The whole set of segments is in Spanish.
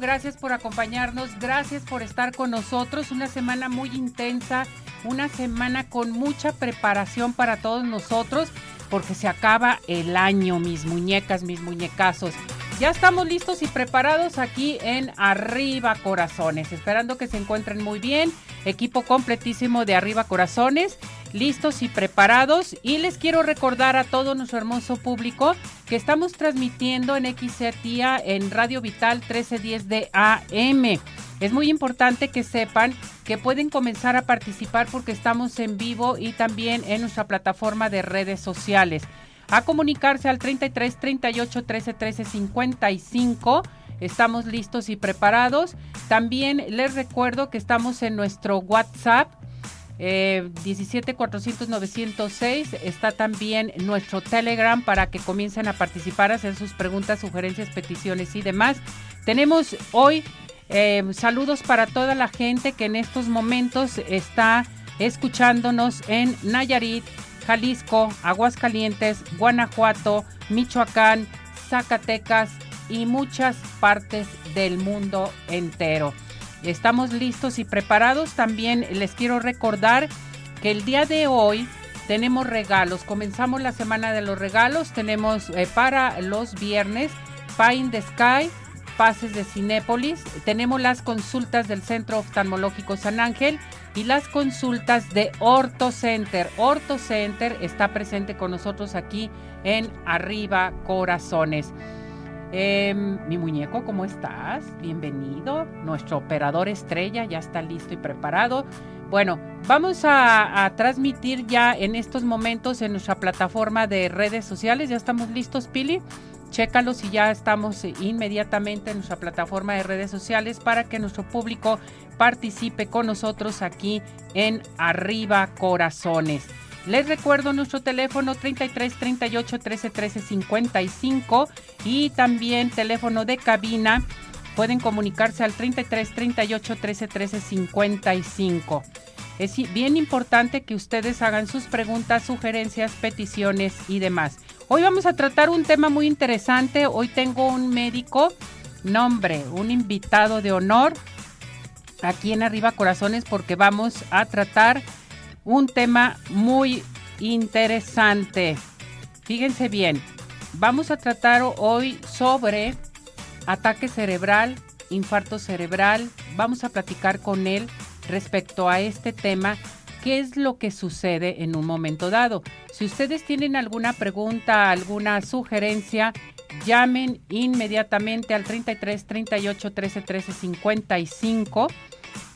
Gracias por acompañarnos, gracias por estar con nosotros. Una semana muy intensa, una semana con mucha preparación para todos nosotros, porque se acaba el año, mis muñecas, mis muñecazos. Ya estamos listos y preparados aquí en Arriba Corazones, esperando que se encuentren muy bien. Equipo completísimo de Arriba Corazones listos y preparados. Y les quiero recordar a todo nuestro hermoso público que estamos transmitiendo en XCTIA en Radio Vital 1310 de AM. Es muy importante que sepan que pueden comenzar a participar porque estamos en vivo y también en nuestra plataforma de redes sociales. A comunicarse al 33 38 13 13 55. Estamos listos y preparados. También les recuerdo que estamos en nuestro WhatsApp eh, 17 400 906 está también nuestro Telegram para que comiencen a participar, hacer sus preguntas, sugerencias, peticiones y demás. Tenemos hoy eh, saludos para toda la gente que en estos momentos está escuchándonos en Nayarit, Jalisco, Aguascalientes, Guanajuato, Michoacán, Zacatecas y muchas partes del mundo entero. Estamos listos y preparados. También les quiero recordar que el día de hoy tenemos regalos. Comenzamos la semana de los regalos. Tenemos eh, para los viernes Pine the Sky, pases de Cinépolis. Tenemos las consultas del Centro Oftalmológico San Ángel y las consultas de Orto Center. Orto Center está presente con nosotros aquí en Arriba Corazones. Em, mi muñeco, ¿cómo estás? Bienvenido. Nuestro operador estrella ya está listo y preparado. Bueno, vamos a, transmitir ya en estos momentos en nuestra plataforma de redes sociales. Ya estamos listos, Pili. Chécalo si ya estamos inmediatamente en nuestra plataforma de redes sociales para que nuestro público participe con nosotros aquí en Arriba Corazones. Les recuerdo nuestro teléfono 33 38 13 13 55 y también teléfono de cabina. Pueden comunicarse al 33 38 13 13 55. Es bien importante que ustedes hagan sus preguntas, sugerencias, peticiones y demás. Hoy vamos a tratar un tema muy interesante. Hoy tengo un médico, nombre, un invitado de honor aquí en Arriba Corazones porque vamos a tratar un tema muy interesante. Fíjense bien, vamos a tratar hoy sobre ataque cerebral, infarto cerebral. Vamos a platicar con él respecto a este tema. ¿Qué es lo que sucede en un momento dado? Si ustedes tienen alguna pregunta, alguna sugerencia, llamen inmediatamente al 33 38 13 13 55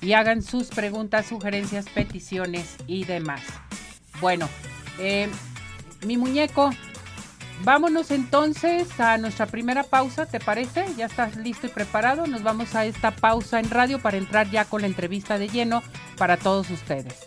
y hagan sus preguntas, sugerencias, peticiones y demás. Bueno, eh, mi muñeco, vámonos entonces a nuestra primera pausa, ¿te parece? ¿Ya estás listo y preparado? Nos vamos a esta pausa en radio para entrar ya con la entrevista de lleno para todos ustedes.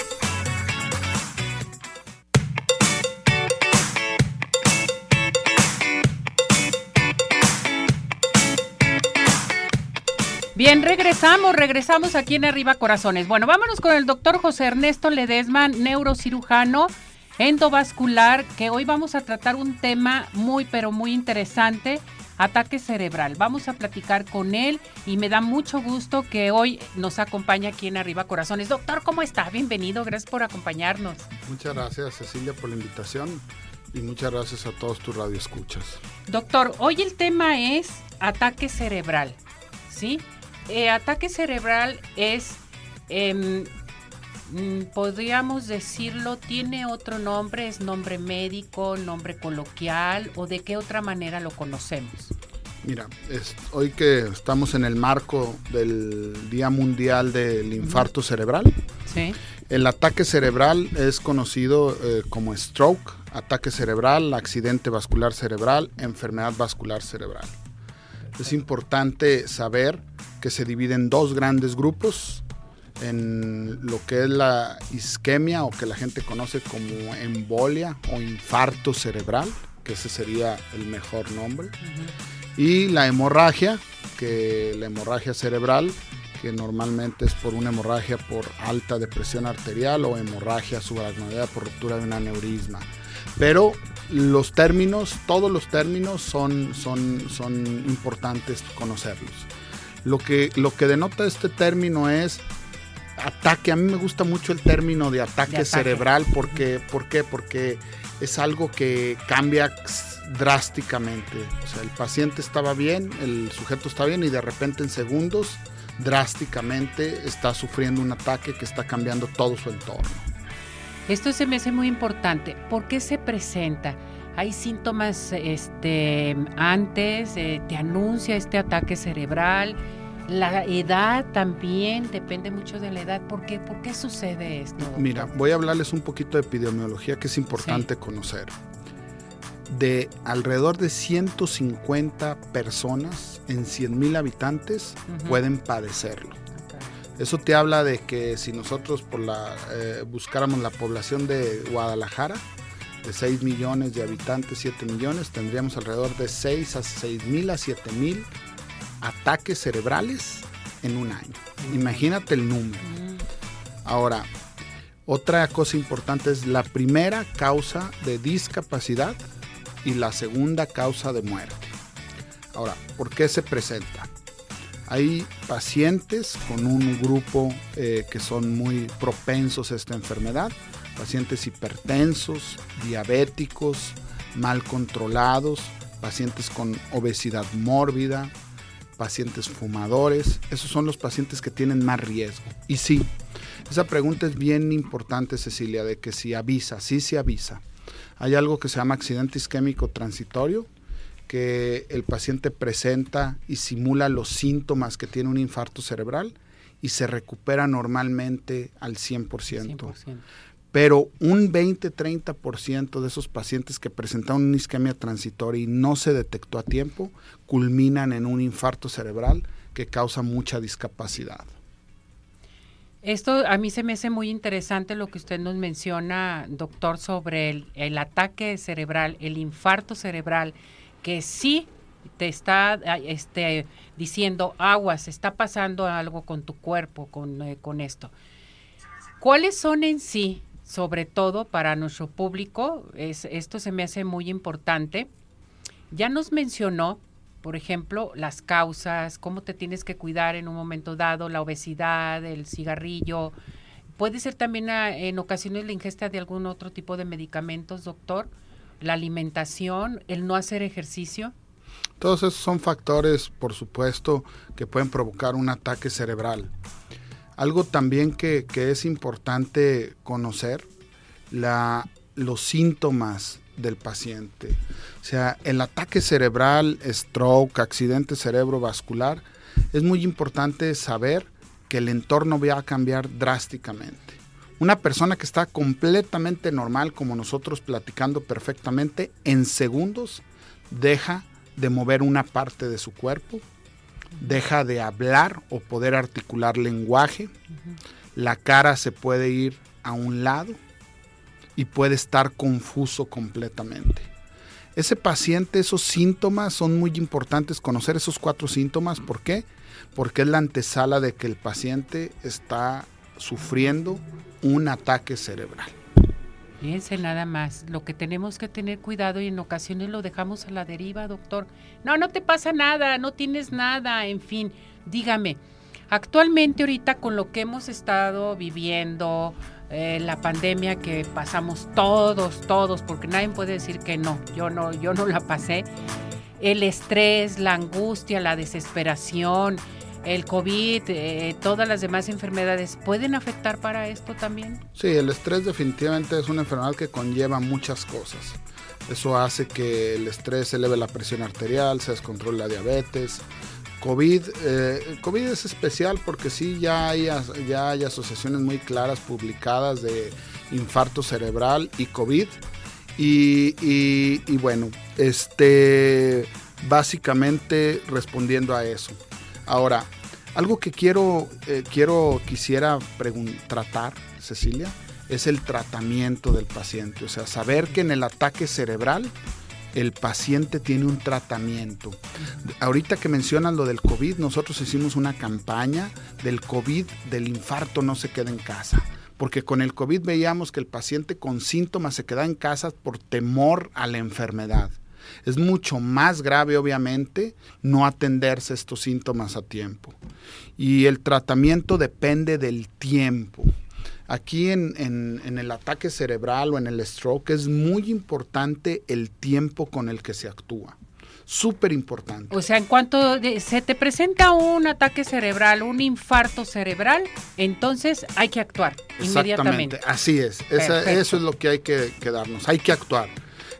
Bien, regresamos, regresamos aquí en Arriba Corazones. Bueno, vámonos con el doctor José Ernesto Ledesma, neurocirujano endovascular, que hoy vamos a tratar un tema muy, pero muy interesante, ataque cerebral. Vamos a platicar con él y me da mucho gusto que hoy nos acompañe aquí en Arriba Corazones. Doctor, ¿cómo está? Bienvenido, gracias por acompañarnos. Muchas gracias, Cecilia, por la invitación y muchas gracias a todos tus radioescuchas. Doctor, hoy el tema es ataque cerebral, ¿sí? Eh, ataque cerebral es, em, mm, podríamos decirlo, tiene otro nombre, es nombre médico, nombre coloquial o de qué otra manera lo conocemos. Mira, hoy que estamos en el marco del Día Mundial del Infarto Cerebral, el ataque cerebral es conocido eh, como stroke, ataque cerebral, accidente vascular cerebral, enfermedad vascular cerebral. Es importante saber que se divide en dos grandes grupos, en lo que es la isquemia o que la gente conoce como embolia o infarto cerebral, que ese sería el mejor nombre, y la hemorragia, que la hemorragia cerebral, que normalmente es por una hemorragia por alta depresión arterial o hemorragia subaracnoidea por ruptura de un aneurisma. Pero los términos, todos los términos son, son, son importantes conocerlos. Lo que, lo que denota este término es ataque. A mí me gusta mucho el término de ataque, cerebral porque, ¿por qué? Porque es algo que cambia drásticamente. O sea, el paciente estaba bien, el sujeto está bien y de repente en segundos drásticamente está sufriendo un ataque que está cambiando todo su entorno. Esto se me hace muy importante. ¿Por qué se presenta? Hay síntomas este, antes, eh, te anuncia este ataque cerebral, la edad también, depende mucho de la edad. ¿Por qué, ¿Por qué sucede esto? Mira, voy a hablarles un poquito de epidemiología que es importante conocer. De alrededor de 150 personas en 100 mil habitantes pueden padecerlo. Eso te habla de que si nosotros por la, eh, buscáramos la población de Guadalajara, de 6 millones de habitantes, 7 millones, tendríamos alrededor de 6 a 6 mil a 7 mil ataques cerebrales en un año. Imagínate el número. Ahora, otra cosa importante es la primera causa de discapacidad y la segunda causa de muerte. Ahora, ¿por qué se presenta? Hay pacientes con un grupo eh, que son muy propensos a esta enfermedad pacientes hipertensos, diabéticos, mal controlados, pacientes con obesidad mórbida, pacientes fumadores. Esos son los pacientes que tienen más riesgo. Y sí, esa pregunta es bien importante, Cecilia, de que si avisa, sí se avisa. Hay algo que se llama accidente isquémico transitorio, que el paciente presenta y simula los síntomas que tiene un infarto cerebral y se recupera normalmente al 100%. 100% pero un 20-30% de esos pacientes que presentaron una isquemia transitoria y no se detectó a tiempo, culminan en un infarto cerebral que causa mucha discapacidad. Esto a mí se me hace muy interesante lo que usted nos menciona, doctor, sobre el, ataque cerebral, el infarto cerebral, que sí te está este, diciendo, aguas, está pasando algo con tu cuerpo con, eh, con esto. ¿Cuáles son en sí, sobre todo para nuestro público? Es, esto se me hace muy importante. Ya nos mencionó, por ejemplo, las causas, cómo te tienes que cuidar en un momento dado, la obesidad, el cigarrillo. Puede ser también ah, en ocasiones la ingesta de algún otro tipo de medicamentos, doctor, la alimentación, el no hacer ejercicio. Todos esos son factores, por supuesto, que pueden provocar un ataque cerebral. Algo también que, es importante conocer, la, los síntomas del paciente. O sea, el ataque cerebral, stroke, accidente cerebrovascular, es muy importante saber que el entorno va a cambiar drásticamente. Una persona que está completamente normal, como nosotros platicando perfectamente, en segundos deja de mover una parte de su cuerpo, deja de hablar o poder articular lenguaje, la cara se puede ir a un lado y puede estar confuso completamente. Ese paciente, esos síntomas son muy importantes, conocer esos cuatro síntomas. ¿Por qué? Porque es la antesala de que el paciente está sufriendo un ataque cerebral. Fíjense nada más, lo que tenemos que tener cuidado y en ocasiones lo dejamos a la deriva, doctor. No, no te pasa nada, no tienes nada, en fin, dígame, actualmente ahorita con lo que hemos estado viviendo, eh, la pandemia que pasamos todos, todos, porque nadie puede decir que no, yo no, yo no la pasé, el estrés, la angustia, la desesperación, el COVID, eh, todas las demás enfermedades, ¿pueden afectar para esto también? Sí, el estrés definitivamente es una enfermedad que conlleva muchas cosas. Eso hace que el estrés eleve la presión arterial, se descontrole la diabetes. COVID, eh, COVID es especial porque sí ya hay, ya hay asociaciones muy claras publicadas de infarto cerebral y COVID. Y, y bueno, este, básicamente respondiendo a eso. Ahora, algo que quiero, eh, quiero quisiera tratar, Cecilia, es el tratamiento del paciente. O sea, saber que en el ataque cerebral el paciente tiene un tratamiento. Ahorita que mencionan lo del COVID, nosotros hicimos una campaña del COVID, del infarto no se queda en casa. Porque con el COVID veíamos que el paciente con síntomas se queda en casa por temor a la enfermedad. Es mucho más grave, obviamente, no atenderse estos síntomas a tiempo. Y el tratamiento depende del tiempo. Aquí en, en, el ataque cerebral o en el stroke es muy importante el tiempo con el que se actúa. Súper importante. O sea, en cuanto se te presenta un ataque cerebral, un infarto cerebral, entonces hay que actuar inmediatamente. Así es. eso es lo que hay que, que darnos. Hay que actuar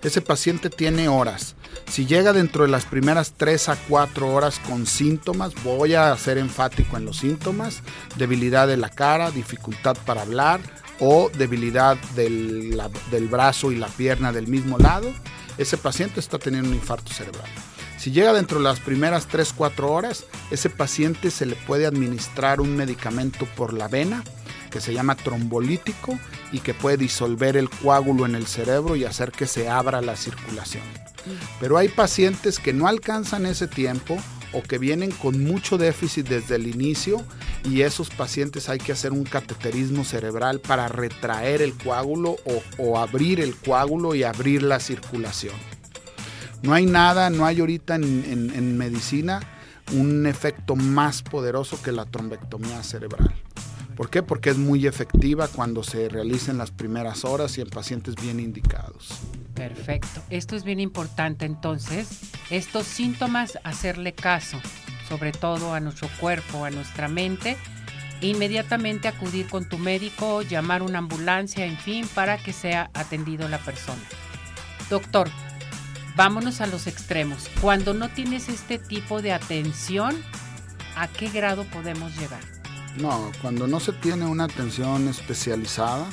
ese paciente tiene horas. Si llega dentro de las primeras 3 a 4 horas con síntomas, voy a ser enfático en los síntomas, debilidad de la cara, dificultad para hablar o debilidad del, del brazo y la pierna del mismo lado, ese paciente está teniendo un infarto cerebral. Si llega dentro de las primeras 3-4 horas, ese paciente se le puede administrar un medicamento por la vena que se llama trombolítico y que puede disolver el coágulo en el cerebro y hacer que se abra la circulación. Pero hay pacientes que no alcanzan ese tiempo o que vienen con mucho déficit desde el inicio y esos pacientes hay que hacer un cateterismo cerebral para retraer el coágulo o, abrir el coágulo y abrir la circulación. No hay nada, no hay ahorita en medicina un efecto más poderoso que la trombectomía cerebral. ¿Por qué? Porque es muy efectiva cuando se realiza en las primeras horas y en pacientes bien indicados. Perfecto. Esto es bien importante entonces. Estos síntomas, hacerle caso, sobre todo a nuestro cuerpo, a nuestra mente. Inmediatamente acudir con tu médico, llamar una ambulancia, en fin, para que sea atendido la persona. Doctor, vámonos a los extremos. Cuando no tienes este tipo de atención, ¿a qué grado podemos llegar? No, cuando no se tiene una atención especializada,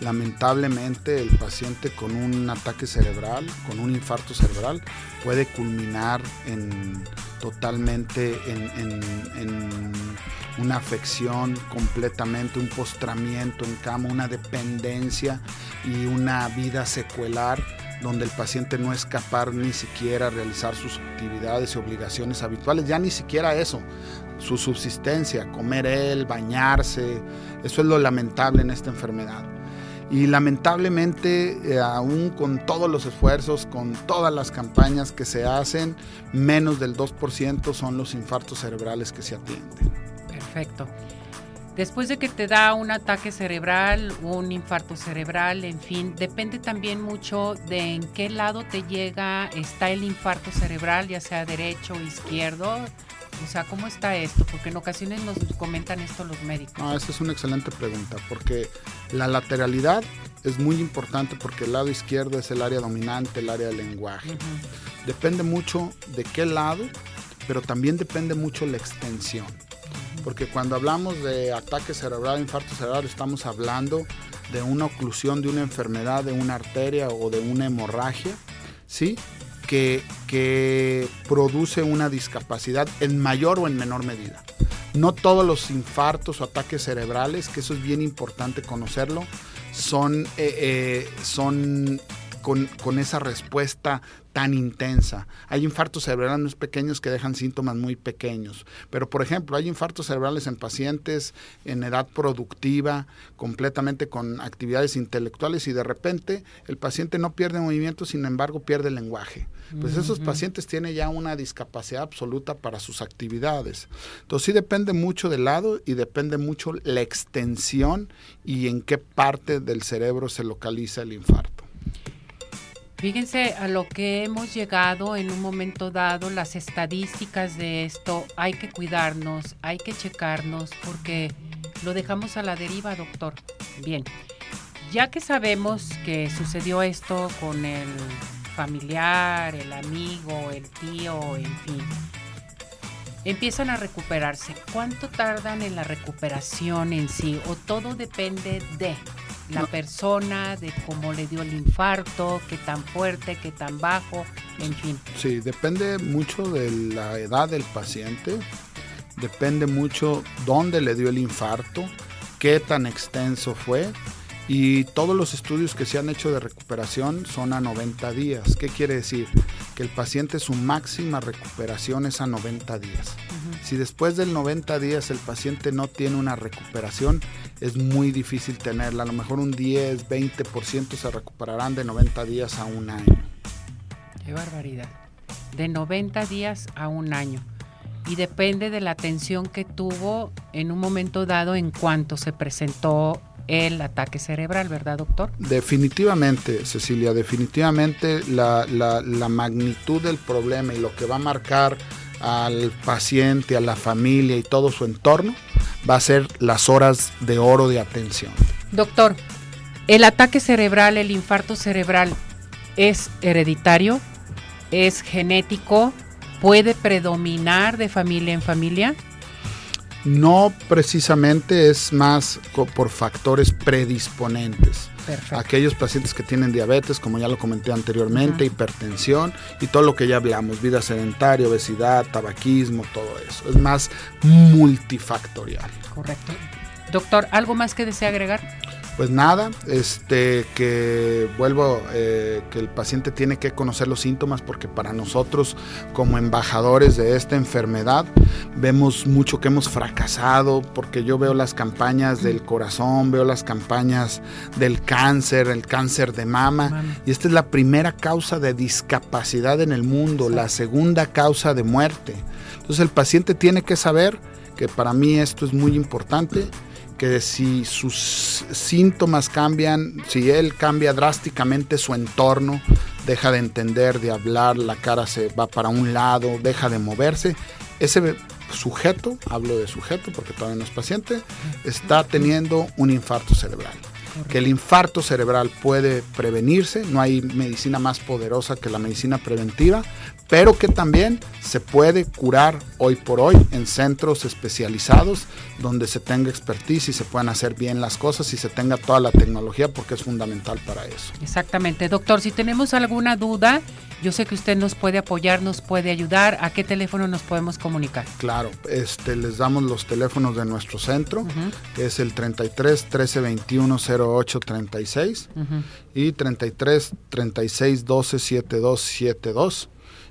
lamentablemente el paciente con un ataque cerebral, con un infarto cerebral, puede culminar en totalmente en, una afección completamente, un postramiento en cama, una dependencia y una vida secuelar donde el paciente no es capaz ni siquiera realizar sus actividades y obligaciones habituales, ya ni siquiera eso, su subsistencia, comer él, bañarse, eso es lo lamentable en esta enfermedad. Y lamentablemente, eh, aún con todos los esfuerzos, con todas las campañas que se hacen, menos del 2% son los infartos cerebrales que se atienden. Perfecto. Después de que te da un ataque cerebral, un infarto cerebral, en fin, depende también mucho de en qué lado te llega, está el infarto cerebral, ya sea derecho o izquierdo. O sea, ¿cómo está esto? Porque en ocasiones nos comentan esto los médicos. No, esa es una excelente pregunta, porque la lateralidad es muy importante porque el lado izquierdo es el área dominante, el área del lenguaje. Depende mucho de qué lado, pero también depende mucho la extensión. Porque cuando hablamos de ataque cerebral, infarto cerebral, estamos hablando de una oclusión de una enfermedad, de una arteria o de una hemorragia, ¿sí? Que, produce una discapacidad en mayor o en menor medida. No todos los infartos o ataques cerebrales, que eso es bien importante conocerlo, son, eh, eh, son con, con, esa respuesta tan intensa. Hay infartos cerebrales pequeños que dejan síntomas muy pequeños, pero por ejemplo, hay infartos cerebrales en pacientes en edad productiva, completamente con actividades intelectuales y de repente el paciente no pierde movimiento, sin embargo pierde el lenguaje. Pues esos pacientes tienen ya una discapacidad absoluta para sus actividades. Entonces sí depende mucho del lado y depende mucho la extensión y en qué parte del cerebro se localiza el infarto. Fíjense a lo que hemos llegado en un momento dado, las estadísticas de esto, hay que cuidarnos, hay que checarnos porque lo dejamos a la deriva, doctor. Bien, ya que sabemos que sucedió esto con el familiar, el amigo, el tío, en fin, empiezan a recuperarse. ¿Cuánto tardan en la recuperación en sí? ¿O todo depende de la persona, de cómo le dio el infarto, qué tan fuerte, qué tan bajo, en fin? Sí, depende mucho de la edad del paciente, depende mucho dónde le dio el infarto, qué tan extenso fue y todos los estudios que se han hecho de recuperación son a 90 días. ¿Qué quiere decir? Que el paciente su máxima recuperación es a 90 días. Si después del 90 días el paciente no tiene una recuperación, es muy difícil tenerla. A lo mejor un 10, 20% se recuperarán de 90 días a un año. Qué barbaridad. De 90 días a un año y depende de la atención que tuvo en un momento dado en cuanto se presentó el ataque cerebral, ¿verdad, doctor? Definitivamente, Cecilia, definitivamente la, magnitud del problema y lo que va a marcar al paciente, a la familia y todo su entorno va a ser las horas de oro de atención. Doctor, ¿el ataque cerebral, el infarto cerebral es hereditario? ¿Es genético? ¿Puede predominar de familia en familia? No precisamente es más por factores predisponentes. Aquellos pacientes que tienen diabetes, como ya lo comenté anteriormente, hipertensión y todo lo que ya hablamos, vida sedentaria, obesidad, tabaquismo, todo eso. Es más multifactorial. Correcto. Doctor, ¿algo más que desea agregar? Pues nada, este, que vuelvo, eh, que el paciente tiene que conocer los síntomas porque para nosotros como embajadores de esta enfermedad vemos mucho que hemos fracasado porque yo veo las campañas del corazón, veo las campañas del cáncer, el cáncer de mama, y esta es la primera causa de discapacidad en el mundo, la segunda causa de muerte. Entonces el paciente tiene que saber que para mí esto es muy importante que si sus síntomas cambian, si él cambia drásticamente su entorno, deja de entender, de hablar, la cara se va para un lado, deja de moverse, ese sujeto, hablo de sujeto porque todavía no es paciente, está teniendo un infarto cerebral. que el infarto cerebral puede prevenirse, no hay medicina más poderosa que la medicina preventiva, pero que también se puede curar hoy por hoy en centros especializados donde se tenga expertise y se puedan hacer bien las cosas y se tenga toda la tecnología porque es fundamental para eso. Exactamente, doctor, si tenemos alguna duda, yo sé que usted nos puede apoyar, nos puede ayudar. ¿A qué teléfono nos podemos comunicar? Claro, este, les damos los teléfonos de nuestro centro, que es el 33 13 21 08 36 y 33 36 12 72 72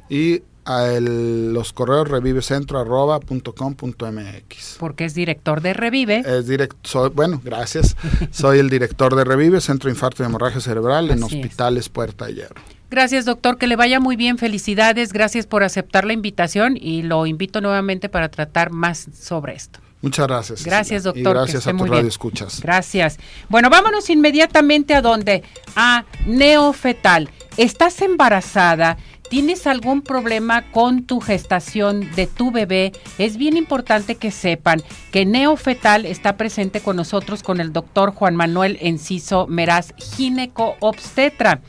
y a los correos revivecentro.com.mx. Porque es director de Revive. Es directo, bueno, gracias. soy el director de Revive, Centro Infarto y Hemorragia Cerebral en Hospitales Puerta de Hierro. Gracias, doctor. Que le vaya muy bien. Felicidades. Gracias por aceptar la invitación y lo invito nuevamente para tratar más sobre esto. Muchas gracias. Gracias, doctor. Y gracias a tu radio escuchas. Gracias. Bueno, vámonos inmediatamente a donde? A neofetal. ¿Estás embarazada? ¿Tienes algún problema con tu gestación de tu bebé? Es bien importante que sepan que Neofetal está presente con nosotros con el doctor Juan Manuel Enciso Meraz, gineco obstetra.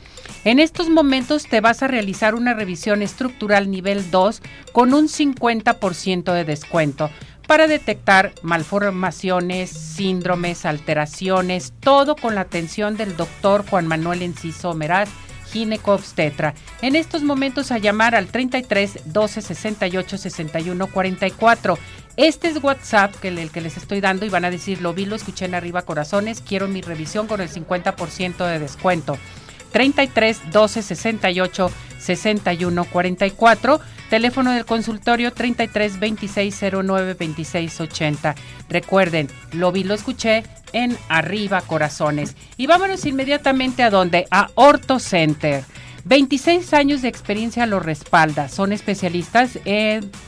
En estos momentos te vas a realizar una revisión estructural nivel 2 con un 50% de descuento para detectar malformaciones, síndromes, alteraciones, todo con la atención del doctor Juan Manuel Enciso Meraz obstetra. En estos momentos a llamar al 33 12 68 61 44. Este es WhatsApp que el que les estoy dando y van a decir, lo vi, lo escuché en arriba corazones, quiero mi revisión con el 50% de descuento. 33 12 68 61 44. Teléfono del consultorio 33 26 09 26 80. Recuerden, lo vi, lo escuché en Arriba Corazones. Y vámonos inmediatamente a donde? A Orto Center. 26 años de experiencia lo respalda. Son especialistas,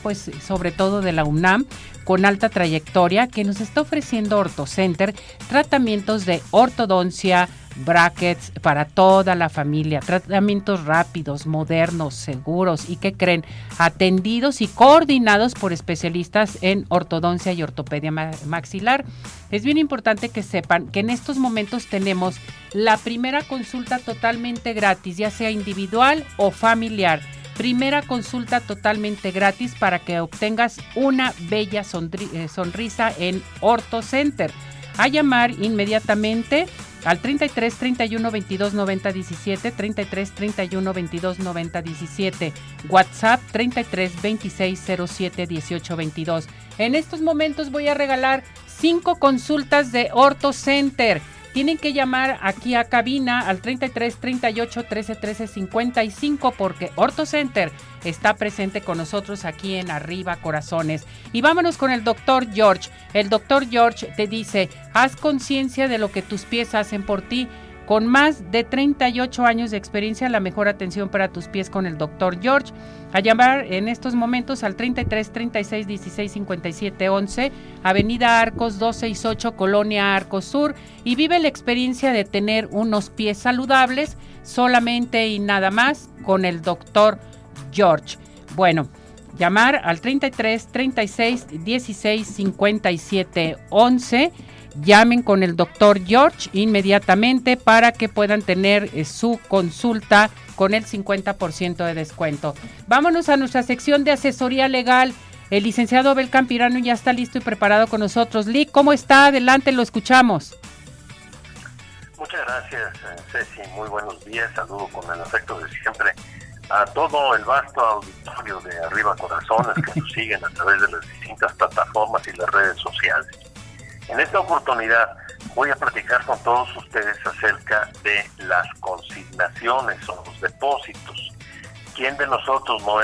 pues sobre todo de la UNAM, con alta trayectoria, que nos está ofreciendo OrtoCenter tratamientos de ortodoncia, brackets para toda la familia, tratamientos rápidos, modernos, seguros y que creen atendidos y coordinados por especialistas en ortodoncia y ortopedia maxilar. Es bien importante que sepan que en estos momentos tenemos la primera consulta totalmente gratis, ya sea individual o familiar. Primera consulta totalmente gratis para que obtengas una bella eh, sonrisa en Orto Center. A llamar inmediatamente al 33 31 22 90 17, 33 31 22 90 17, WhatsApp 33 26 07 18 22. En estos momentos voy a regalar cinco consultas de Orto Center tienen que llamar aquí a cabina al 33 38 13 13 55 porque Orto Center está presente con nosotros aquí en Arriba Corazones. Y vámonos con el doctor George. El doctor George te dice, haz conciencia de lo que tus pies hacen por ti con más de 38 años de experiencia, la mejor atención para tus pies con el doctor George. A llamar en estos momentos al 33 36 16 57 11, Avenida Arcos 268, Colonia Arcos Sur, y vive la experiencia de tener unos pies saludables solamente y nada más con el doctor George. Bueno, llamar al 33 36 16 57 11 llamen con el doctor George inmediatamente para que puedan tener eh, su consulta con el 50% de descuento. Vámonos a nuestra sección de asesoría legal. El licenciado Abel Campirano ya está listo y preparado con nosotros. Lee, ¿cómo está? Adelante, lo escuchamos. Muchas gracias, eh, Ceci. Muy buenos días. Saludo con el afecto de siempre a todo el vasto auditorio de Arriba Corazones que nos siguen a través de las distintas plataformas y las redes sociales. En esta oportunidad voy a platicar con todos ustedes acerca de las consignaciones o los depósitos. ¿Quién de nosotros no,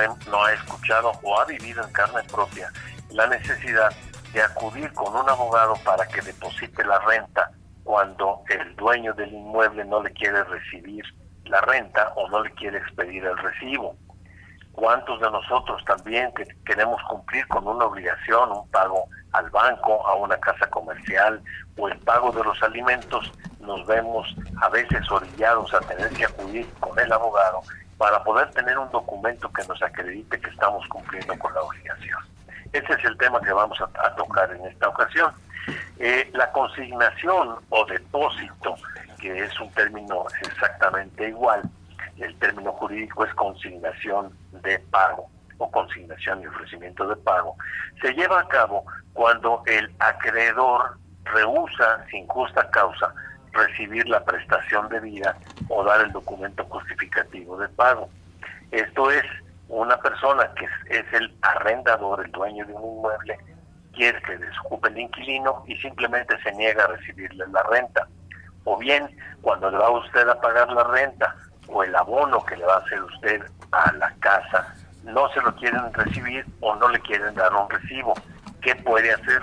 ha escuchado o ha vivido en carne propia la necesidad de acudir con un abogado para que deposite la renta cuando el dueño del inmueble no le quiere recibir la renta o no le quiere expedir el recibo? ¿Cuántos de nosotros también que queremos cumplir con una obligación, un pago al banco, a una casa comercial o el pago de los alimentos, nos vemos a veces orillados a tener que acudir con el abogado para poder tener un documento que nos acredite que estamos cumpliendo con la obligación. Ese es el tema que vamos a, tocar en esta ocasión. Eh, la consignación o depósito, que es un término exactamente igual, el término jurídico es consignación de pago o consignación y ofrecimiento de pago, se lleva a cabo cuando el acreedor rehúsa sin justa causa recibir la prestación de vida o dar el documento justificativo de pago. Esto es una persona que es, el arrendador, el dueño de un inmueble, quiere que desocupe el inquilino y simplemente se niega a recibirle la renta. O bien, cuando le va usted a pagar la renta o el abono que le va a hacer usted a la casa, no se lo quieren recibir o no le quieren dar un recibo. ¿Qué puede hacer?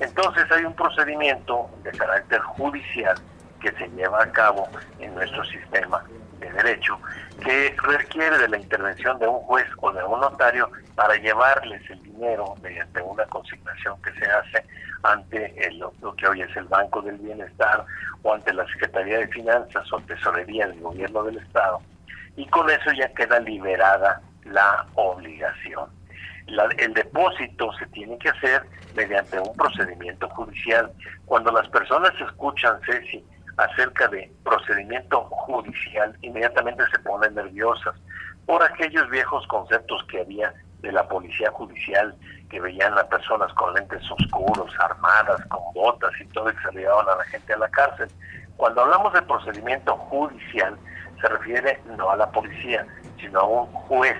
Entonces hay un procedimiento de carácter judicial que se lleva a cabo en nuestro sistema de derecho que requiere de la intervención de un juez o de un notario para llevarles el dinero mediante una consignación que se hace ante el, lo que hoy es el Banco del Bienestar o ante la Secretaría de Finanzas o Tesorería del Gobierno del Estado. Y con eso ya queda liberada la obligación. El depósito se tiene que hacer mediante un procedimiento judicial. Cuando las personas escuchan, Ceci, acerca de procedimiento judicial, inmediatamente se ponen nerviosas por aquellos viejos conceptos que había de la policía judicial, que veían a personas con lentes oscuros, armadas, con botas y todo, y que se llevaban a la gente a la cárcel. Cuando hablamos de procedimiento judicial, se refiere no a la policía, sino a un juez.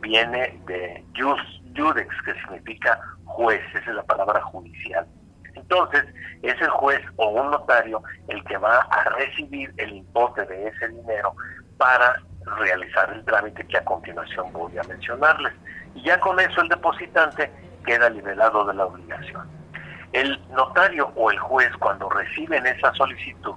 Viene de jus, judex, que significa juez, esa es la palabra judicial. Entonces, es el juez o un notario el que va a recibir el importe de ese dinero para realizar el trámite que a continuación voy a mencionarles. Y ya con eso el depositante queda liberado de la obligación. El notario o el juez cuando reciben esa solicitud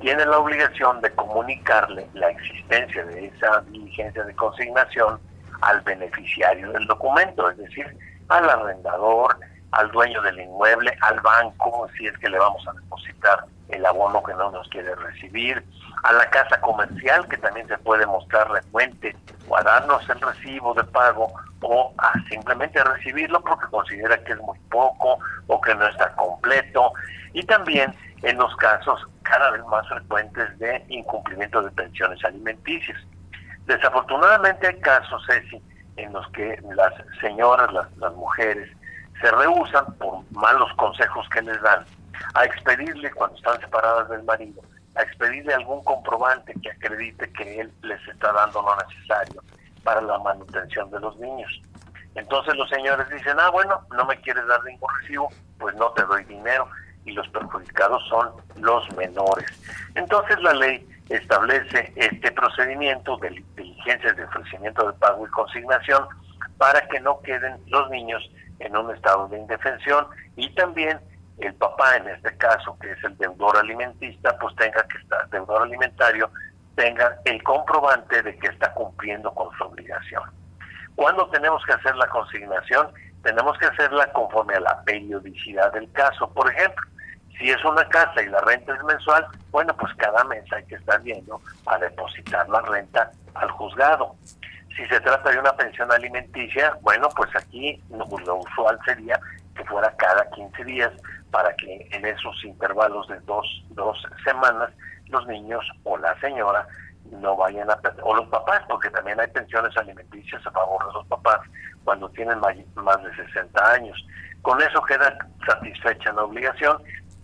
tiene la obligación de comunicarle la existencia de esa diligencia de consignación al beneficiario del documento, es decir, al arrendador, al dueño del inmueble, al banco, si es que le vamos a depositar el abono que no nos quiere recibir, a la casa comercial que también se puede mostrar recuente o a darnos el recibo de pago o a simplemente recibirlo porque considera que es muy poco o que no está completo y también en los casos cada vez más frecuentes de incumplimiento de pensiones alimenticias. Desafortunadamente hay casos, Ceci, en los que las señoras, las, mujeres, se rehusan por malos consejos que les dan a expedirle cuando están separadas del marido, a expedirle algún comprobante que acredite que él les está dando lo necesario para la manutención de los niños. Entonces los señores dicen, ah, bueno, no me quieres dar ningún recibo, pues no te doy dinero y los perjudicados son los menores. Entonces la ley establece este procedimiento de diligencias de ofrecimiento de pago y consignación para que no queden los niños en un estado de indefensión y también el papá, en este caso, que es el deudor alimentista, pues tenga que estar, deudor alimentario, tenga el comprobante de que está cumpliendo con su obligación. ¿Cuándo tenemos que hacer la consignación? Tenemos que hacerla conforme a la periodicidad del caso. Por ejemplo, si es una casa y la renta es mensual, bueno, pues cada mes hay que estar viendo a depositar la renta al juzgado. Si se trata de una pensión alimenticia, bueno, pues aquí lo usual sería que fuera cada 15 días para que en esos intervalos de dos, dos semanas los niños o la señora no vayan a o los papás, porque también hay pensiones alimenticias a favor de los papás cuando tienen más, más de 60 años. Con eso queda satisfecha la obligación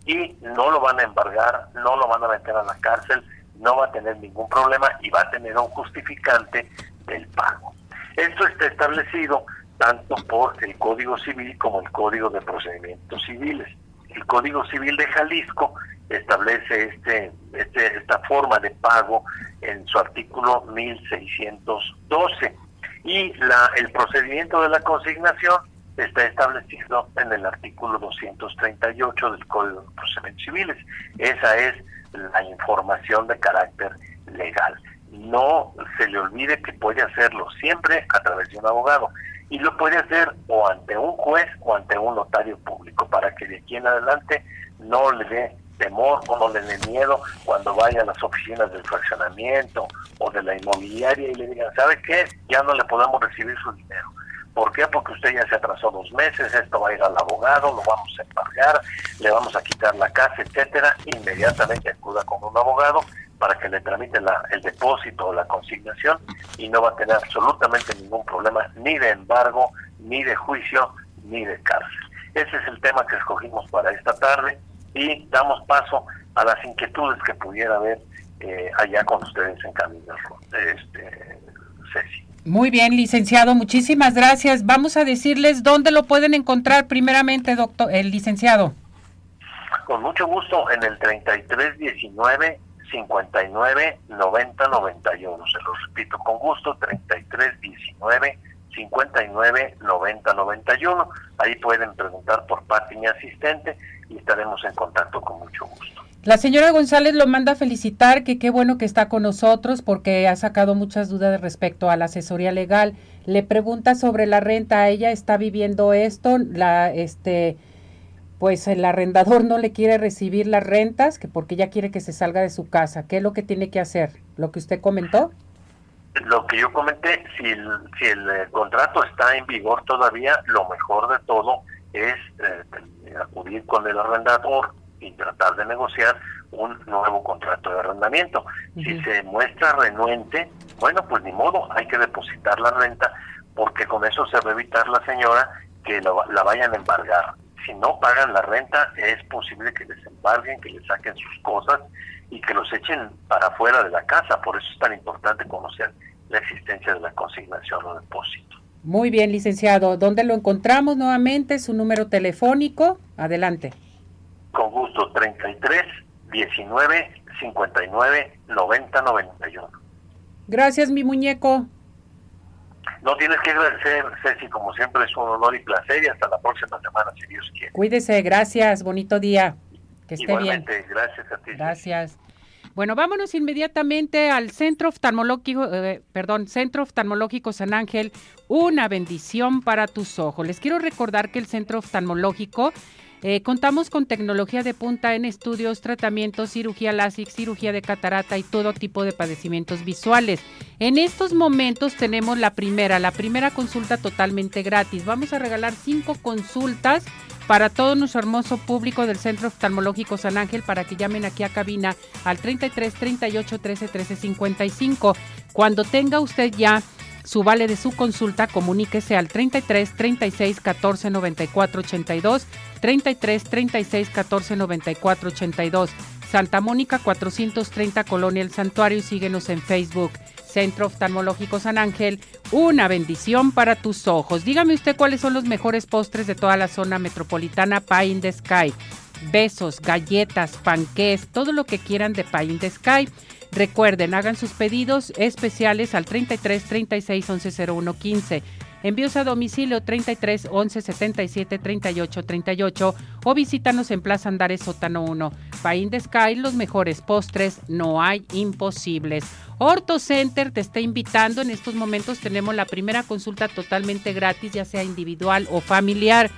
y no lo van a embargar, no lo van a meter a la cárcel, no va a tener ningún problema y va a tener un justificante del pago. Esto está establecido tanto por el Código Civil como el Código de Procedimientos Civiles. El Código Civil de Jalisco establece este, este, esta forma de pago en su artículo 1612 y la, el procedimiento de la consignación está establecido en el artículo 238 del Código de Procedimientos Civiles. Esa es la información de carácter legal no se le olvide que puede hacerlo siempre a través de un abogado y lo puede hacer o ante un juez o ante un notario público para que de aquí en adelante no le dé temor o no le dé miedo cuando vaya a las oficinas del fraccionamiento o de la inmobiliaria y le digan, ¿sabe qué? Ya no le podemos recibir su dinero ¿Por qué? Porque usted ya se atrasó dos meses, esto va a ir al abogado, lo vamos a embargar, le vamos a quitar la casa, etcétera. Inmediatamente acuda con un abogado para que le tramite el depósito o la consignación y no va a tener absolutamente ningún problema ni de embargo, ni de juicio, ni de cárcel. Ese es el tema que escogimos para esta tarde y damos paso a las inquietudes que pudiera haber eh, allá con ustedes en camino, este, Ceci. Muy bien, licenciado, muchísimas gracias. Vamos a decirles dónde lo pueden encontrar primeramente, doctor, el licenciado. Con mucho gusto en el 3319 59 90 91. Se lo repito con gusto, 33 19 59 90 91. Ahí pueden preguntar por Pati, mi asistente, y estaremos en contacto con mucho gusto. La señora González lo manda a felicitar, que qué bueno que está con nosotros porque ha sacado muchas dudas respecto a la asesoría legal. Le pregunta sobre la renta, ella está viviendo esto, la este pues el arrendador no le quiere recibir las rentas, que porque ella quiere que se salga de su casa. ¿Qué es lo que tiene que hacer? ¿Lo que usted comentó? Lo que yo comenté, si el, si eh, contrato está en vigor todavía, lo mejor de todo es eh, acudir con el arrendador y tratar de negociar un nuevo contrato de arrendamiento. Si se muestra renuente, bueno, pues ni modo, hay que depositar la renta porque con eso se va a evitar la señora que la vayan a embargar si no pagan la renta, es posible que les embarguen, que les saquen sus cosas y que los echen para afuera de la casa. Por eso es tan importante conocer la existencia de la consignación o depósito. Muy bien, licenciado. ¿Dónde lo encontramos nuevamente? Su número telefónico. Adelante. Con gusto, 33 19 59 90 91. Gracias, mi muñeco. No tienes que agradecer, Ceci, como siempre es un honor y placer y hasta la próxima semana, si Dios quiere. Cuídese, gracias, bonito día. Que esté Igualmente, bien. gracias a ti. Gracias. Bueno, vámonos inmediatamente al Centro Oftalmológico, eh, perdón, Centro Oftalmológico San Ángel, una bendición para tus ojos. Les quiero recordar que el Centro Oftalmológico eh, contamos con tecnología de punta en estudios, tratamientos, cirugía láser, cirugía de catarata y todo tipo de padecimientos visuales. En estos momentos tenemos la primera, la primera consulta totalmente gratis. Vamos a regalar cinco consultas para todo nuestro hermoso público del Centro Oftalmológico San Ángel para que llamen aquí a cabina al 33 38 13 13 55. Cuando tenga usted ya su vale de su consulta, comuníquese al 33 36 14 94 82, 33 36 14 94 82. Santa Mónica 430 Colonia El Santuario síguenos en Facebook. Centro Oftalmológico San Ángel, una bendición para tus ojos. Dígame usted cuáles son los mejores postres de toda la zona metropolitana Pie in the Sky. Besos, galletas, panqués, todo lo que quieran de Pie in the Sky. Recuerden, hagan sus pedidos especiales al 33 36 11 01 15. Envíos a domicilio 33 11 77 38 38 o visítanos en Plaza Andares Sótano 1. Pain de Sky, los mejores postres, no hay imposibles. Orto Center te está invitando. En estos momentos tenemos la primera consulta totalmente gratis, ya sea individual o familiar.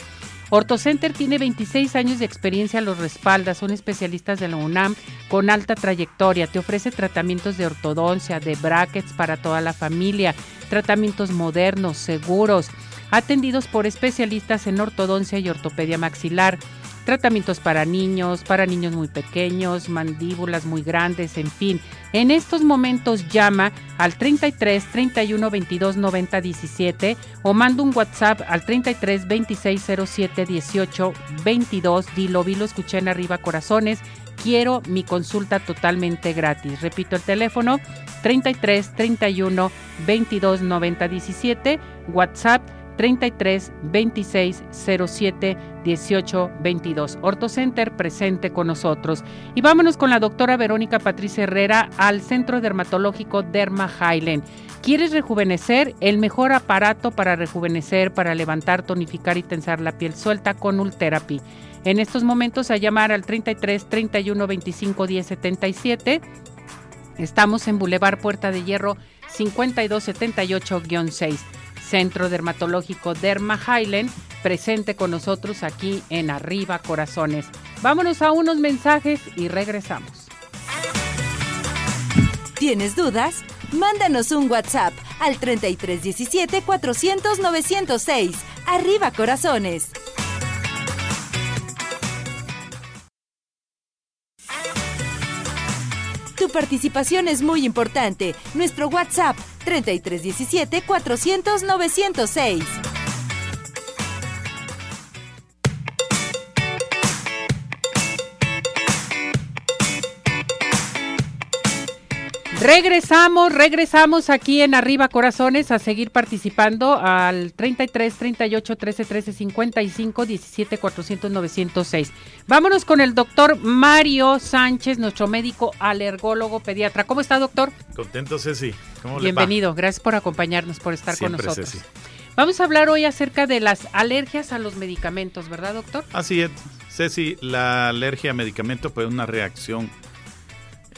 OrtoCenter tiene 26 años de experiencia, los respalda, son especialistas de la UNAM con alta trayectoria, te ofrece tratamientos de ortodoncia, de brackets para toda la familia, tratamientos modernos, seguros, atendidos por especialistas en ortodoncia y ortopedia maxilar tratamientos para niños, para niños muy pequeños, mandíbulas muy grandes, en fin. En estos momentos llama al 33 31 22 90 17 o manda un WhatsApp al 33 26 07 18 22. Dilo, vi, lo escuché en arriba corazones. Quiero mi consulta totalmente gratis. Repito el teléfono 33 31 22 90 17, WhatsApp 33 26 07 18 22. Ortocenter presente con nosotros. Y vámonos con la doctora Verónica Patricia Herrera al Centro Dermatológico Derma Highland. ¿Quieres rejuvenecer? El mejor aparato para rejuvenecer, para levantar, tonificar y tensar la piel suelta con Ultherapy. En estos momentos a llamar al 33 31 25 10 77. Estamos en Boulevard Puerta de Hierro 5278-6. Centro Dermatológico Derma Highland, presente con nosotros aquí en Arriba Corazones. Vámonos a unos mensajes y regresamos. ¿Tienes dudas? Mándanos un WhatsApp al 3317 400 906. Arriba corazones. Tu participación es muy importante. Nuestro WhatsApp 3317 400 906. Regresamos, regresamos aquí en Arriba Corazones a seguir participando al 33 38 13 13 55 17 400 906. Vámonos con el doctor Mario Sánchez, nuestro médico alergólogo pediatra. ¿Cómo está, doctor? Contento, Ceci. ¿Cómo Bienvenido, gracias por acompañarnos, por estar con nosotros. Vamos a hablar hoy acerca de las alergias a los medicamentos, ¿verdad, doctor? Así es, Ceci, la alergia a medicamentos puede una reacción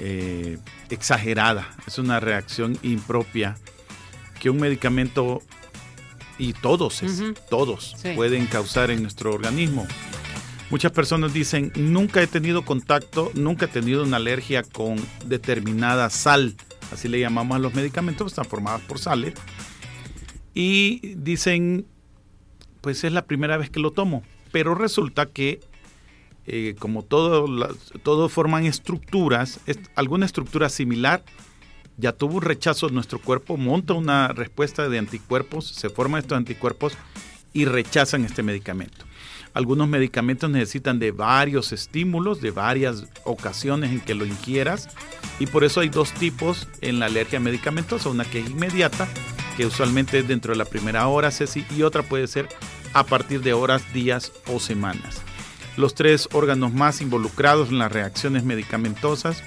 eh, exagerada, es una reacción impropia que un medicamento y todos, todos pueden causar en nuestro organismo. Muchas personas dicen, nunca he tenido contacto, nunca he tenido una alergia con determinada sal, así le llamamos a los medicamentos, están formados por sales, y dicen, pues es la primera vez que lo tomo, pero resulta que eh, como todo, todos forman estructuras, alguna estructura similar ya tuvo un rechazo nuestro cuerpo, monta una respuesta de anticuerpos, se forman estos anticuerpos y rechazan este medicamento. Algunos medicamentos necesitan de varios estímulos, de varias ocasiones en que lo ingieras y por eso hay dos tipos en la alergia a medicamentos, una que es inmediata, que usualmente es dentro de la primera hora, Ceci, y otra puede ser a partir de horas, días o semanas. Los tres órganos más involucrados en las reacciones medicamentosas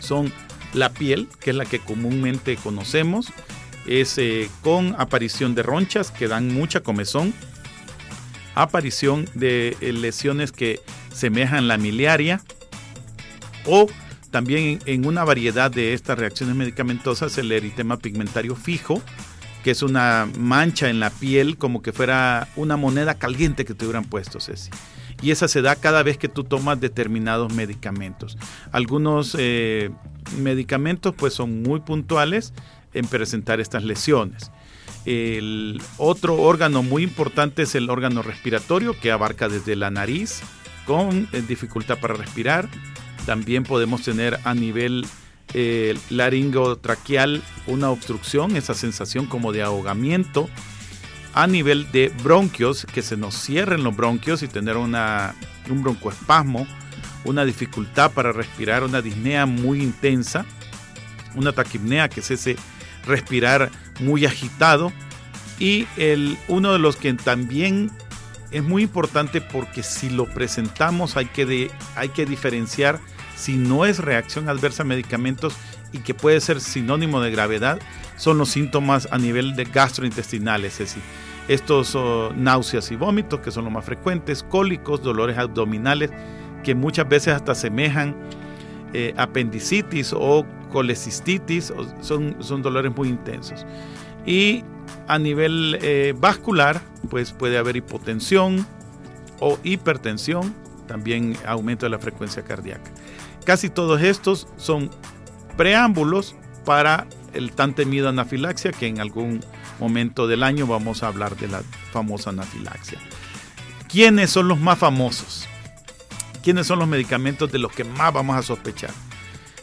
son la piel, que es la que comúnmente conocemos, es eh, con aparición de ronchas que dan mucha comezón, aparición de eh, lesiones que semejan la miliaria o también en una variedad de estas reacciones medicamentosas el eritema pigmentario fijo, que es una mancha en la piel como que fuera una moneda caliente que te hubieran puesto, Ceci y esa se da cada vez que tú tomas determinados medicamentos. Algunos eh, medicamentos pues son muy puntuales en presentar estas lesiones. El otro órgano muy importante es el órgano respiratorio que abarca desde la nariz con eh, dificultad para respirar. También podemos tener a nivel eh, laringotraqueal una obstrucción, esa sensación como de ahogamiento a nivel de bronquios, que se nos cierren los bronquios y tener una, un broncoespasmo, una dificultad para respirar, una disnea muy intensa, una taquipnea, que es ese respirar muy agitado, y el, uno de los que también es muy importante porque si lo presentamos hay que, hay que diferenciar si no es reacción adversa a medicamentos y que puede ser sinónimo de gravedad, son los síntomas a nivel de gastrointestinales, es decir, estos oh, náuseas y vómitos que son los más frecuentes, cólicos, dolores abdominales que muchas veces hasta semejan eh, apendicitis o colecistitis, son, son dolores muy intensos. Y a nivel eh, vascular, pues puede haber hipotensión o hipertensión, también aumento de la frecuencia cardíaca. Casi todos estos son preámbulos para el tan temido anafilaxia que en algún momento del año vamos a hablar de la famosa anafilaxia. ¿Quiénes son los más famosos? ¿Quiénes son los medicamentos de los que más vamos a sospechar?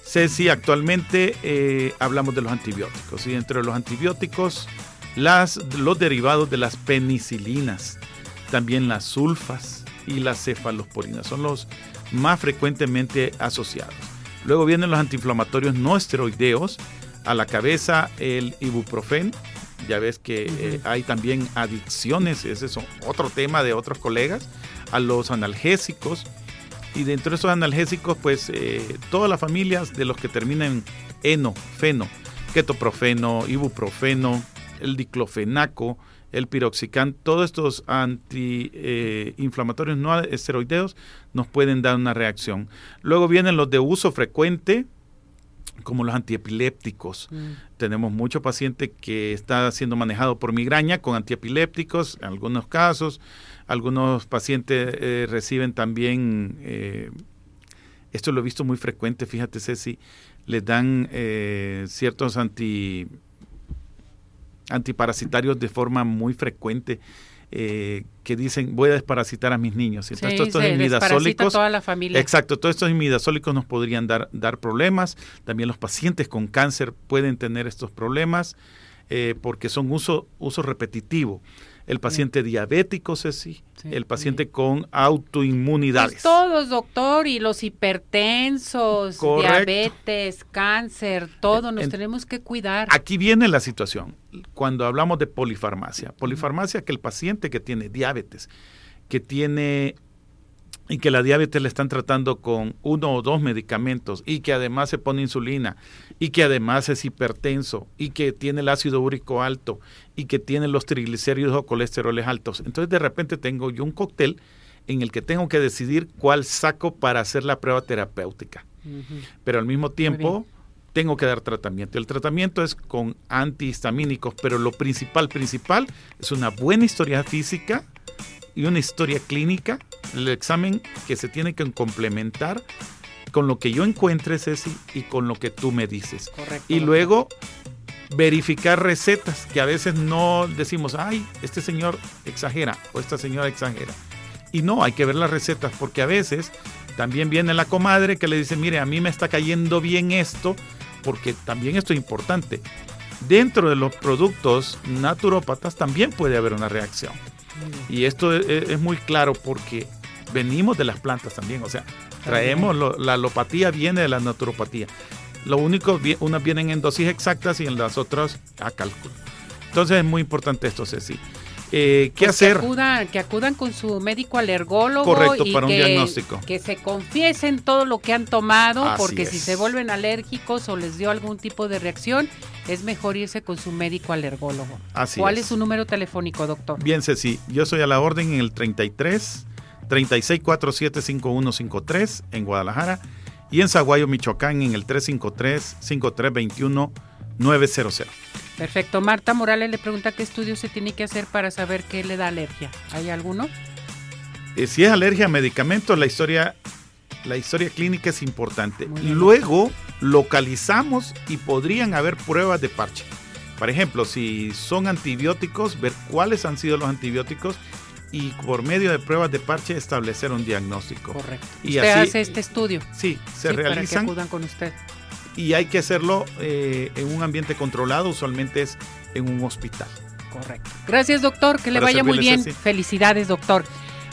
Ceci, actualmente eh, hablamos de los antibióticos y entre los antibióticos las, los derivados de las penicilinas, también las sulfas y las cefalosporinas son los más frecuentemente asociados. Luego vienen los antiinflamatorios no esteroideos, a la cabeza el ibuprofeno, ya ves que eh, hay también adicciones, ese es otro tema de otros colegas, a los analgésicos. Y dentro de esos analgésicos, pues eh, todas las familias de los que terminan en eno, feno, ketoprofeno, ibuprofeno, el diclofenaco, el piroxicam, todos estos antiinflamatorios no esteroideos nos pueden dar una reacción. Luego vienen los de uso frecuente, como los antiepilépticos. Mm. Tenemos mucho paciente que está siendo manejado por migraña con antiepilépticos, en algunos casos. Algunos pacientes eh, reciben también, eh, esto lo he visto muy frecuente, fíjate Ceci, les dan eh, ciertos anti antiparasitarios de forma muy frecuente. Eh, que dicen voy a desparasitar a mis niños. Entonces, sí, estos imidazólicos. toda la familia. Exacto, todos estos imidazólicos nos podrían dar, dar problemas. También los pacientes con cáncer pueden tener estos problemas eh, porque son uso, uso repetitivo el paciente diabético, Ceci, el paciente con autoinmunidades. Pues todos, doctor, y los hipertensos, diabetes, cáncer, todo, nos tenemos que cuidar. Aquí viene la situación, cuando hablamos de polifarmacia. Polifarmacia que el paciente que tiene diabetes, que tiene y que la diabetes le están tratando con uno o dos medicamentos y que además se pone insulina y que además es hipertenso y que tiene el ácido úrico alto y que tiene los triglicéridos o colesteroles altos. Entonces de repente tengo yo un cóctel en el que tengo que decidir cuál saco para hacer la prueba terapéutica. Pero al mismo tiempo tengo que dar tratamiento. El tratamiento es con antihistamínicos, pero lo principal, principal es una buena historia física, y una historia clínica, el examen que se tiene que complementar con lo que yo encuentre, Ceci, y con lo que tú me dices. Correcto. Y luego verificar recetas, que a veces no decimos, ay, este señor exagera o esta señora exagera. Y no, hay que ver las recetas, porque a veces también viene la comadre que le dice, mire, a mí me está cayendo bien esto, porque también esto es importante. Dentro de los productos naturópatas también puede haber una reacción. Y esto es, muy claro porque venimos de las plantas también, o sea, traemos la alopatía viene de la naturopatía. Lo único, unas vienen en dosis exactas y en las otras a cálculo. Entonces es muy importante esto, Ceci. Eh, ¿Qué pues hacer? Que acudan, que acudan con su médico alergólogo. Correcto, para un diagnóstico. Que se confiesen todo lo que han tomado, porque si se vuelven alérgicos o les dio algún tipo de reacción, es mejor irse con su médico alergólogo. Así ¿Cuál es. su número telefónico, doctor? Bien, Ceci, yo soy a la orden en el 33 36475153 en Guadalajara y en Zaguayo, Michoacán en el 353 5321 900. Perfecto. Marta Morales le pregunta qué estudio se tiene que hacer para saber qué le da alergia. ¿Hay alguno? Eh, si es alergia a medicamentos, la historia, la historia clínica es importante. Luego localizamos y podrían haber pruebas de parche. Por ejemplo, si son antibióticos, ver cuáles han sido los antibióticos y por medio de pruebas de parche establecer un diagnóstico. Correcto. Y usted hace este estudio. Sí, se realizan. Para que acudan con usted y hay que hacerlo eh, en un ambiente controlado, usualmente es en un hospital. Correcto. Gracias, doctor, que le vaya muy bien. Felicidades, doctor.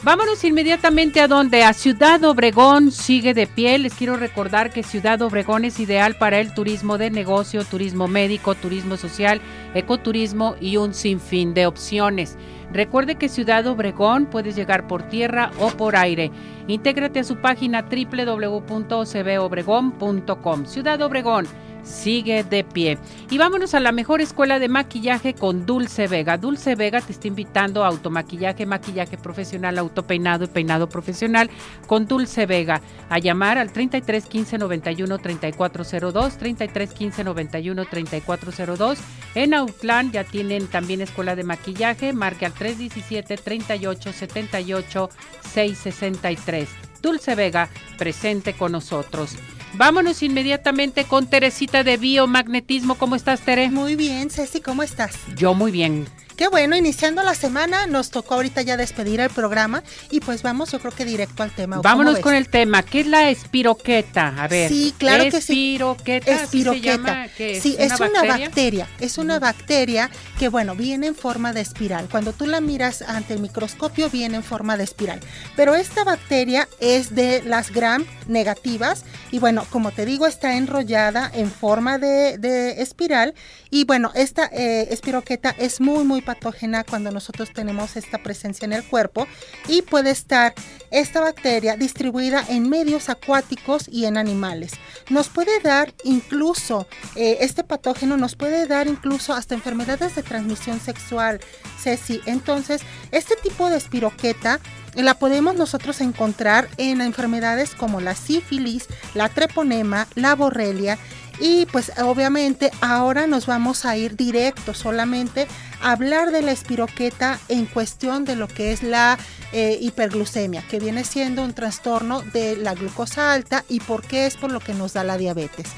Vámonos inmediatamente a donde a Ciudad Obregón sigue de pie. Les quiero recordar que Ciudad Obregón es ideal para el turismo de negocio, turismo médico, turismo social, ecoturismo y un sinfín de opciones. Recuerde que Ciudad Obregón puedes llegar por tierra o por aire. Intégrate a su página www.cbobregón.com. Ciudad Obregón sigue de pie. Y vámonos a la mejor escuela de maquillaje con Dulce Vega. Dulce Vega te está invitando a automaquillaje, maquillaje profesional, autopeinado y peinado profesional con Dulce Vega. A llamar al 33 15 91 3402, 33 15 91 3402. En Outland ya tienen también escuela de maquillaje. Marque al 317 38 78 663. Dulce Vega presente con nosotros. Vámonos inmediatamente con Teresita de Biomagnetismo. ¿Cómo estás, Tere? Muy bien, Ceci, ¿cómo estás? Yo muy bien. Qué bueno, iniciando la semana, nos tocó ahorita ya despedir el programa y pues vamos, yo creo que directo al tema. Vámonos con el tema, ¿qué es la espiroqueta? A ver. Sí, claro que sí. Espiroqueta. Sí, es, una, bacteria? es una bacteria que bueno, viene en forma de espiral. Cuando tú la miras ante el microscopio viene en forma de espiral. Pero esta bacteria es de las gram negativas y bueno, como te digo, está enrollada en forma de, espiral y bueno, esta eh, espiroqueta es muy, muy patógena cuando nosotros tenemos esta presencia en el cuerpo y puede estar esta bacteria distribuida en medios acuáticos y en animales. Nos puede dar incluso, eh, este patógeno nos puede dar incluso hasta enfermedades de transmisión sexual, Ceci. Entonces, este tipo de espiroqueta la podemos nosotros encontrar en enfermedades como la sífilis, la treponema, la borrelia y pues obviamente ahora nos vamos a ir directo solamente a hablar de la espiroqueta en cuestión de lo que es la eh, hiperglucemia, que viene siendo un trastorno de la glucosa alta y por qué es por lo que nos da la diabetes.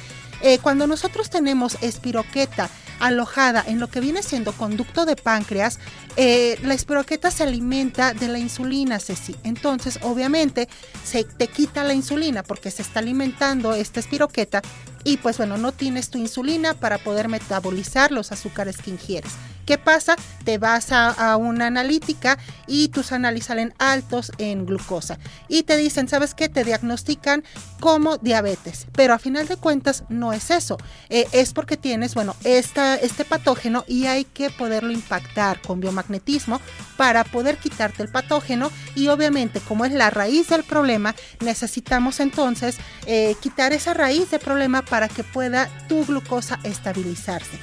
Eh, cuando nosotros tenemos espiroqueta alojada en lo que viene siendo conducto de páncreas, eh, la espiroqueta se alimenta de la insulina, Ceci. Entonces, obviamente, se te quita la insulina porque se está alimentando esta espiroqueta y pues bueno, no tienes tu insulina para poder metabolizar los azúcares que ingieres. ¿Qué pasa? Te vas a, una analítica y tus análisis salen altos en glucosa y te dicen, ¿sabes qué? Te diagnostican como diabetes, pero a final de cuentas no es eso. Eh, es porque tienes, bueno, esta, este patógeno y hay que poderlo impactar con biomagnetismo para poder quitarte el patógeno y obviamente como es la raíz del problema, necesitamos entonces eh, quitar esa raíz del problema para que pueda tu glucosa estabilizarse.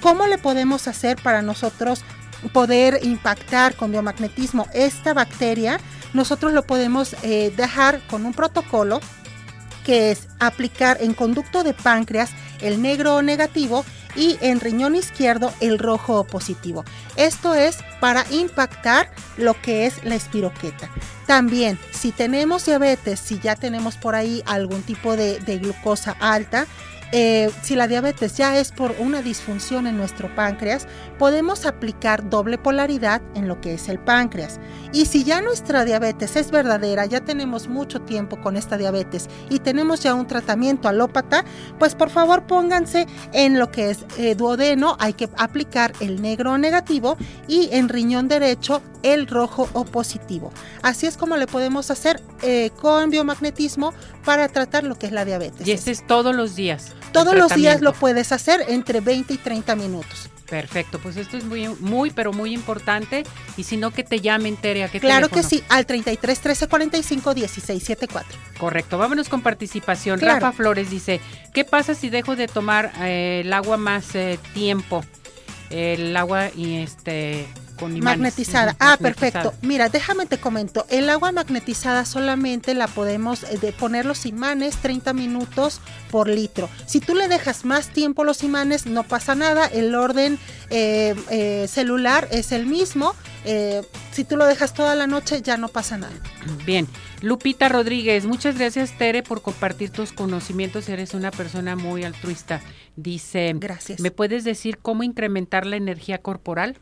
¿Cómo le podemos hacer para nosotros poder impactar con biomagnetismo esta bacteria? Nosotros lo podemos eh, dejar con un protocolo que es aplicar en conducto de páncreas el negro o negativo y en riñón izquierdo el rojo o positivo. Esto es para impactar lo que es la espiroqueta. También, si tenemos diabetes, si ya tenemos por ahí algún tipo de glucosa alta, eh, si la diabetes ya es por una disfunción en nuestro páncreas, podemos aplicar doble polaridad en lo que es el páncreas. Y si ya nuestra diabetes es verdadera, ya tenemos mucho tiempo con esta diabetes y tenemos ya un tratamiento alópata, pues por favor pónganse en lo que es eh, duodeno, hay que aplicar el negro negativo y en riñón derecho el rojo o positivo. Así es como le podemos hacer eh, con biomagnetismo para tratar lo que es la diabetes. Y este es todos los días. Todos los días lo puedes hacer entre 20 y 30 minutos. Perfecto, pues esto es muy, muy, pero muy importante. Y si no, que te llamen, Tere, ¿a qué Claro que sí, al 33 13 45 16 74. Correcto, vámonos con participación. Rafa Flores dice: ¿Qué pasa si dejo de tomar eh, el agua más eh, tiempo? El agua y este Magnetizada. Ah, perfecto. Mira, déjame te comento. El agua magnetizada solamente la podemos eh, poner los imanes 30 minutos por litro. Si tú le dejas más tiempo los imanes, no pasa nada. El orden eh, eh, celular es el mismo. si tú lo dejas toda la noche, ya no pasa nada. Bien. Lupita Rodríguez, muchas gracias Tere por compartir tus conocimientos. Eres una persona muy altruista. Dice, gracias. ¿Me puedes decir cómo incrementar la energía corporal?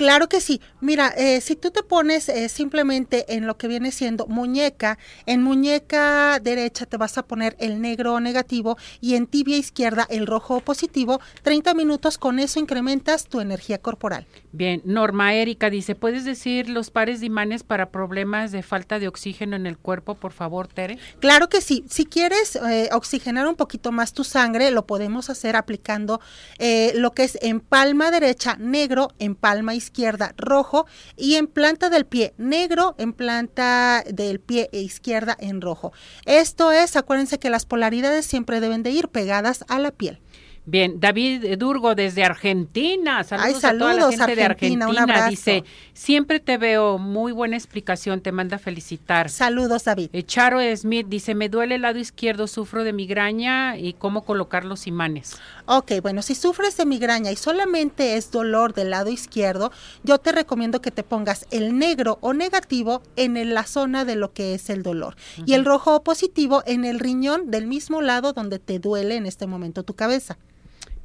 Claro que sí. Mira, eh, si tú te pones eh, simplemente en lo que viene siendo muñeca, en muñeca derecha te vas a poner el negro negativo y en tibia izquierda el rojo positivo, 30 minutos con eso incrementas tu energía corporal. Bien, Norma Erika dice, ¿puedes decir los pares de imanes para problemas de falta de oxígeno en el cuerpo, por favor, Tere? Claro que sí. Si quieres eh, oxigenar un poquito más tu sangre, lo podemos hacer aplicando lo que es en palma derecha negro, en palma izquierda izquierda rojo y en planta del pie negro, en planta del pie izquierda en rojo. Esto es, acuérdense que las polaridades siempre deben de ir pegadas a la piel. Bien, David Durgo desde Argentina. Saludos, a toda la gente de Argentina. Dice, siempre te veo, muy buena explicación, te manda felicitar. Saludos, David. Eh, Charo Smith dice, me duele el lado izquierdo, sufro de migraña y cómo colocar los imanes. Ok, bueno, si sufres de migraña y solamente es dolor del lado izquierdo, yo te recomiendo que te pongas el negro o negativo en la zona de lo que es el dolor y el rojo o positivo en el riñón del mismo lado donde te duele en este momento tu cabeza.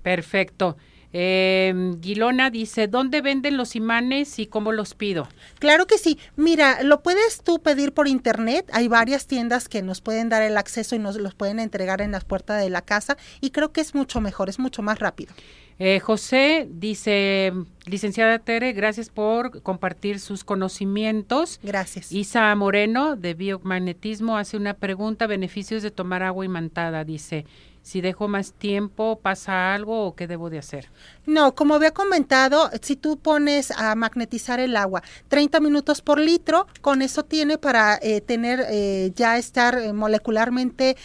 Perfecto. Eh, Guilona dice, ¿dónde venden los imanes y cómo los pido? Claro que sí. Mira, lo puedes tú pedir por internet. Hay varias tiendas que nos pueden dar el acceso y nos los pueden entregar en las puertas de la casa y creo que es mucho mejor, es mucho más rápido. Eh, José dice, licenciada Tere, gracias por compartir sus conocimientos. Gracias. Isa Moreno, de biomagnetismo, hace una pregunta, beneficios de tomar agua imantada. Dice, si dejo más tiempo, pasa algo o qué debo de hacer? No, como había comentado, si tú pones a magnetizar el agua 30 minutos por litro, con eso tiene para eh, tener eh, ya estar eh, molecularmente,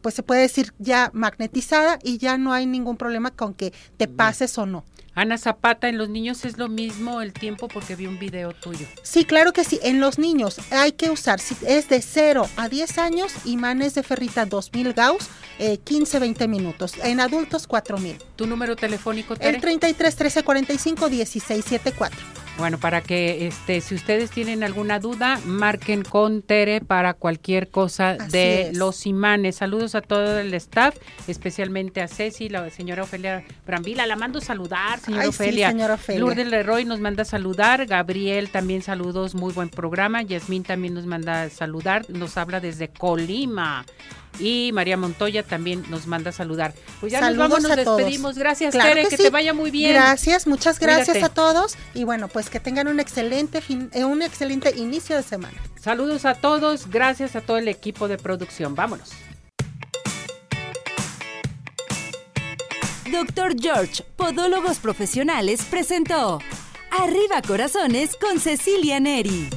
pues se puede decir ya magnetizada y ya no hay ningún problema con que te pases o no. Ana Zapata, en los niños es lo mismo el tiempo porque vi un video tuyo. Sí, claro que sí. En los niños hay que usar, si es de 0 a 10 años, imanes de ferrita 2000 Gauss, 15-20 eh, minutos. En adultos, 4000. ¿Tu número telefónico, Tere? El 33 13 45 16 74. Bueno, para que este, si ustedes tienen alguna duda, marquen con Tere para cualquier cosa de los imanes. Saludos a todo el staff, especialmente a Ceci, la señora Ofelia Brambila. La mando saludar, señora Ofelia. señora Ofelia. Lourdes Leroy nos manda saludar. Gabriel también saludos, muy buen programa. Yasmín también nos manda saludar. Nos habla desde Colima y María Montoya también nos manda a saludar. Pues ya nos vamos, nos despedimos. Gracias, Tere, que, te vaya muy bien. Gracias, muchas gracias a todos y bueno, pues que tengan un excelente fin, eh, un excelente inicio de semana. Saludos a todos, gracias a todo el equipo de producción. Vámonos. Doctor George, Podólogos Profesionales presentó Arriba Corazones con Cecilia Neri.